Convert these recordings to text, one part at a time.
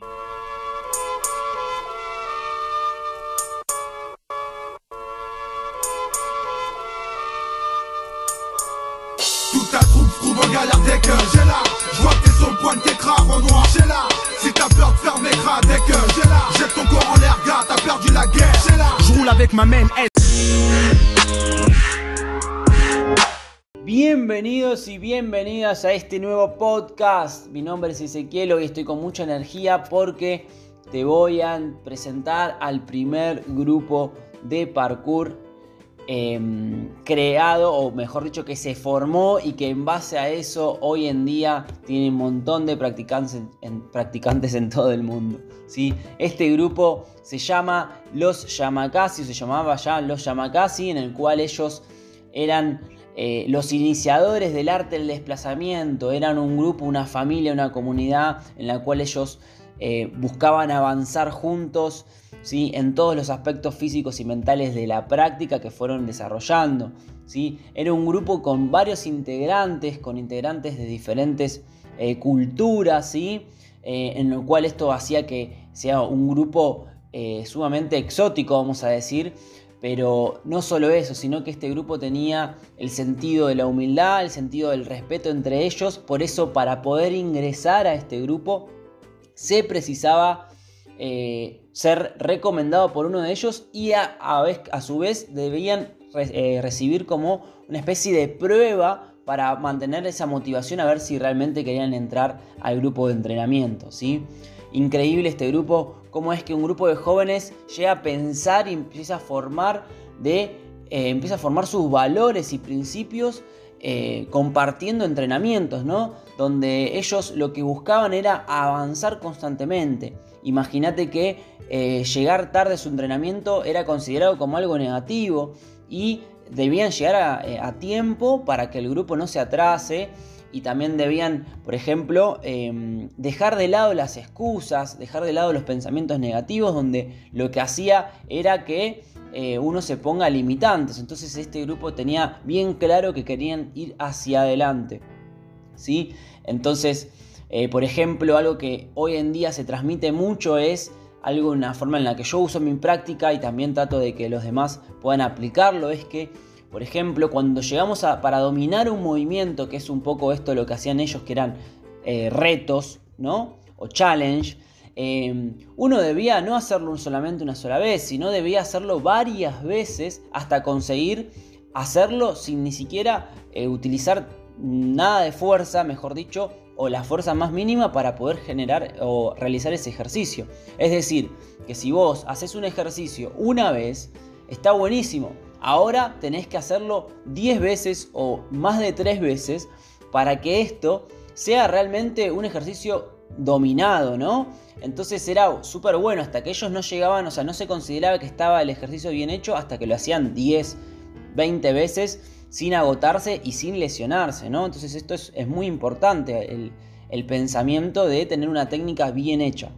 Toute ta troupe trouve en galère dès que j'ai là. Je vois que t'es sur le point de t'écraser en noir, j'ai là. Si t'as peur de faire mes crânes dès que j'ai là. Jette ton corps en l'air, gars, t'as perdu la guerre, j'ai là. Je roule avec ma main Bienvenidos y bienvenidas a este nuevo podcast. Mi nombre es Ezequiel y estoy con mucha energía porque te voy a presentar al primer grupo de parkour em, creado, o mejor dicho, que se formó y que en base a eso hoy en día tiene un montón de practicantes en, todo el mundo. ¿sí? Este grupo se llama Los Yamakasi, se llamaba ya Los Yamakasi, en el cual ellos eran eh, los iniciadores del arte del desplazamiento eran un grupo, una familia, una comunidad en la cual ellos eh, buscaban avanzar juntos ¿sí? en todos los aspectos físicos y mentales de la práctica que fueron desarrollando. ¿sí? Era un grupo con varios integrantes, con integrantes de diferentes eh, culturas, ¿sí? en lo cual esto hacía que sea un grupo sumamente exótico, vamos a decir, pero no solo eso, sino que este grupo tenía el sentido de la humildad, el sentido del respeto entre ellos. Por eso para poder ingresar a este grupo se precisaba eh, ser recomendado por uno de ellos y a, a, su vez debían eh, recibir como una especie de prueba para mantener esa motivación a ver si realmente querían entrar al grupo de entrenamiento. ¿sí? Increíble este grupo, cómo es que un grupo de jóvenes llega a pensar y empieza a formar de eh, empieza a formar sus valores y principios eh, compartiendo entrenamientos, ¿no? Donde ellos lo que buscaban era avanzar constantemente. Imagínate que eh, llegar tarde a su entrenamiento era considerado como algo negativo y debían llegar a, a tiempo para que el grupo no se atrase y también debían, por ejemplo, em, dejar de lado las excusas, dejar de lado los pensamientos negativos, donde lo que hacía era que eh, uno se ponga limitantes. Entonces este grupo tenía bien claro que querían ir hacia adelante. ¿sí? Entonces, eh, por ejemplo, algo que hoy en día se transmite mucho es algo, una forma en la que yo uso mi práctica y también trato de que los demás puedan aplicarlo, es que por ejemplo, cuando llegamos a, para dominar un movimiento, que es un poco esto lo que hacían ellos, que eran eh, retos, ¿no? O challenge, eh, uno debía no hacerlo solamente una sola vez, sino debía hacerlo varias veces hasta conseguir hacerlo sin ni siquiera eh, utilizar nada de fuerza, mejor dicho, o la fuerza más mínima para poder generar o realizar ese ejercicio. Es decir, que si vos haces un ejercicio una vez, está buenísimo, Ahora tenés que hacerlo 10 veces o más de 3 veces para que esto sea realmente un ejercicio dominado, ¿no? Entonces era súper bueno, hasta que ellos no llegaban, o sea, no se consideraba que estaba el ejercicio bien hecho hasta que lo hacían 10, 20 veces sin agotarse y sin lesionarse, ¿no? Entonces esto es, muy importante, el, el, pensamiento de tener una técnica bien hecha,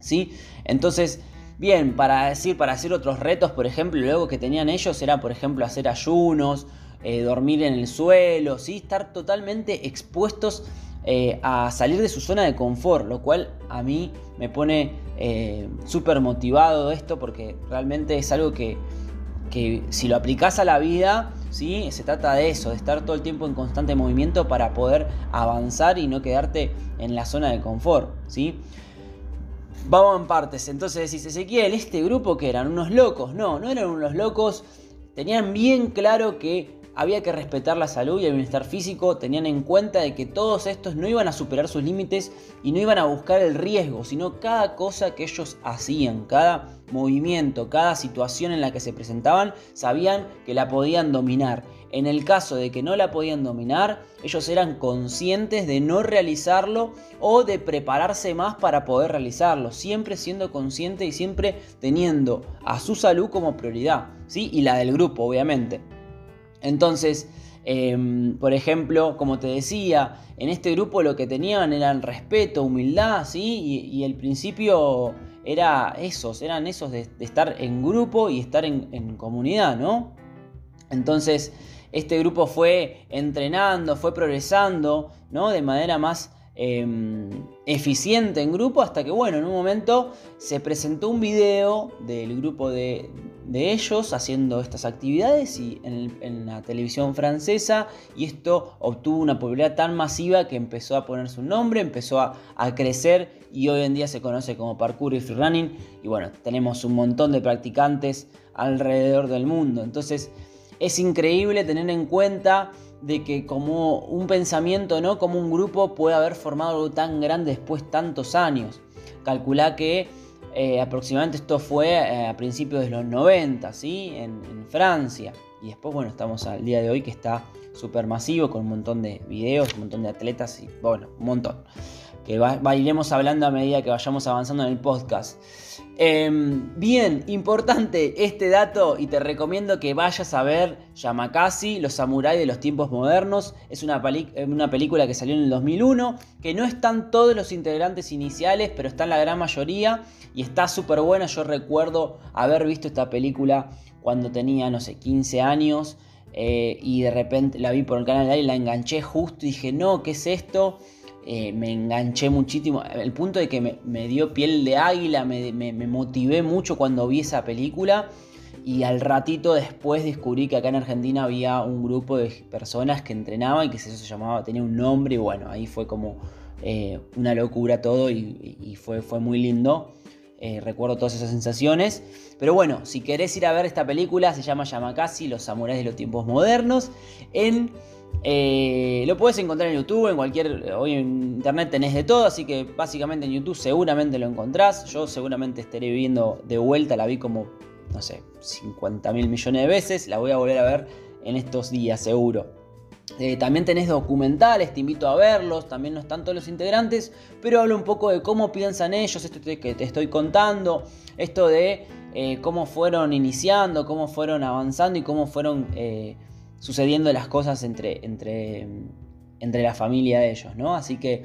¿sí? Entonces Bien, para decir, para hacer otros retos, por ejemplo, luego que tenían ellos era, por ejemplo, hacer ayunos, eh, dormir en el suelo, ¿sí? estar totalmente expuestos eh, a salir de su zona de confort, lo cual a mí me pone eh, súper motivado esto porque realmente es algo que, que si lo aplicas a la vida, ¿sí? se trata de eso, de estar todo el tiempo en constante movimiento para poder avanzar y no quedarte en la zona de confort. ¿sí? Vamos en partes. Entonces decís, Ezequiel, este grupo que eran unos locos. No, no eran unos locos. Tenían bien claro que había que respetar la salud y el bienestar físico, tenían en cuenta de que todos estos no iban a superar sus límites y no iban a buscar el riesgo, sino cada cosa que ellos hacían, cada movimiento, cada situación en la que se presentaban, sabían que la podían dominar. En el caso de que no la podían dominar, ellos eran conscientes de no realizarlo o de prepararse más para poder realizarlo, siempre siendo consciente y siempre teniendo a su salud como prioridad, ¿sí? Y la del grupo, obviamente. Entonces, em, por ejemplo, como te decía, en este grupo lo que tenían eran respeto, humildad, ¿sí? Y, el principio era esos, eran esos de, estar en grupo y estar en, comunidad, ¿no? Entonces, este grupo fue entrenando, fue progresando, ¿no? De manera más em, eficiente en grupo hasta que, bueno, en un momento se presentó un video del grupo de, ellos haciendo estas actividades y en, la televisión francesa y esto obtuvo una popularidad tan masiva que empezó a poner su nombre, empezó a, a crecer y hoy en día se conoce como parkour y freerunning y bueno, tenemos un montón de practicantes alrededor del mundo. Entonces es increíble tener en cuenta de que como un pensamiento, ¿no? Como un grupo puede haber formado algo tan grande después de tantos años. Calculá que eh, aproximadamente esto fue eh, a principios de los 90, ¿sí? En, en, Francia. Y después, bueno, estamos al día de hoy que está súper masivo con un montón de videos, un montón de atletas y, bueno, un montón que va, iremos hablando a medida que vayamos avanzando en el podcast. Em, bien, importante este dato y te recomiendo que vayas a ver Yamakasi, Los Samuráis de los Tiempos Modernos. Es una, una, película que salió en el 2001, que no están todos los integrantes iniciales, pero están la gran mayoría y está súper buena. Yo recuerdo haber visto esta película cuando tenía, no sé, 15 años. Eh, y de repente la vi por el canal y la enganché justo y dije, no, ¿qué es esto? Eh, me enganché muchísimo. El punto de que me, dio piel de águila, me, motivé mucho cuando vi esa película. Y al ratito después descubrí que acá en Argentina había un grupo de personas que entrenaban y que eso se llamaba, tenía un nombre. Y bueno, ahí fue como eh, una locura todo y, fue, fue, muy lindo. Eh, recuerdo todas esas sensaciones. Pero bueno, si querés ir a ver esta película, se llama Yamakasi, los samuráis de los tiempos modernos. En eh, lo puedes encontrar en YouTube, en cualquier. Hoy en internet tenés de todo, así que básicamente en YouTube seguramente lo encontrás. Yo seguramente estaré viendo de vuelta, la vi como, no sé, 50 mil millones de veces. La voy a volver a ver en estos días, seguro. Eh, también tenés documentales, te invito a verlos. También no están todos los integrantes, pero hablo un poco de cómo piensan ellos, esto que te estoy contando, esto de eh, cómo fueron iniciando, cómo fueron avanzando y cómo fueron sucediendo las cosas entre, entre, entre la familia de ellos, ¿no? Así que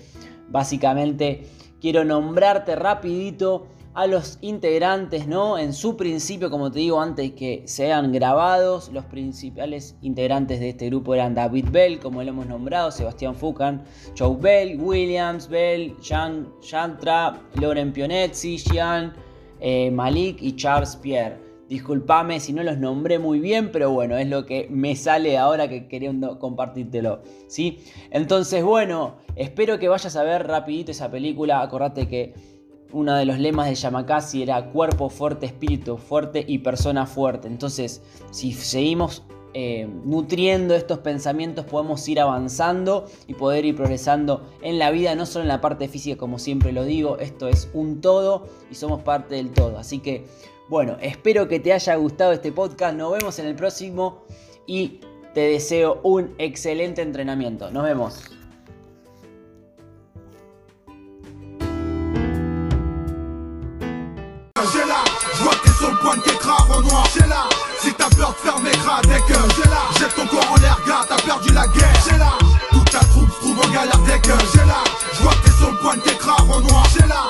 básicamente quiero nombrarte rapidito a los integrantes, ¿no? En su principio, como te digo, antes que sean grabados, los principales integrantes de este grupo eran David Bell, como lo hemos nombrado, Sebastián Fucan, Joe Bell, Williams Bell, Jean Chantra, Loren Pionetzi, Jean eh, Malik y Charles Pierre. Disculpame si no los nombré muy bien, pero bueno, es lo que me sale ahora que queriendo compartírtelo. ¿sí? Entonces, bueno, espero que vayas a ver rapidito esa película. Acordate que uno de los lemas de Yamakasi era cuerpo fuerte, espíritu fuerte y persona fuerte. Entonces, si seguimos eh, nutriendo estos pensamientos, podemos ir avanzando y poder ir progresando en la vida, no solo en la parte física, como siempre lo digo. Esto es un todo y somos parte del todo. Así que bueno, espero que te haya gustado este podcast. Nos vemos en el próximo y te deseo un excelente entrenamiento. Nos vemos. j'ai là Je vois t'es sur le point de au noir. J'ai là Si t'as peur de faire mes gras dès que j'ai là Jette ton corps en l'air gars t'as perdu la guerre. J'ai là Toute ta troupe se trouve en galère dès que j'ai là Je vois t'es sur le point de t'écraser au noir. J'ai là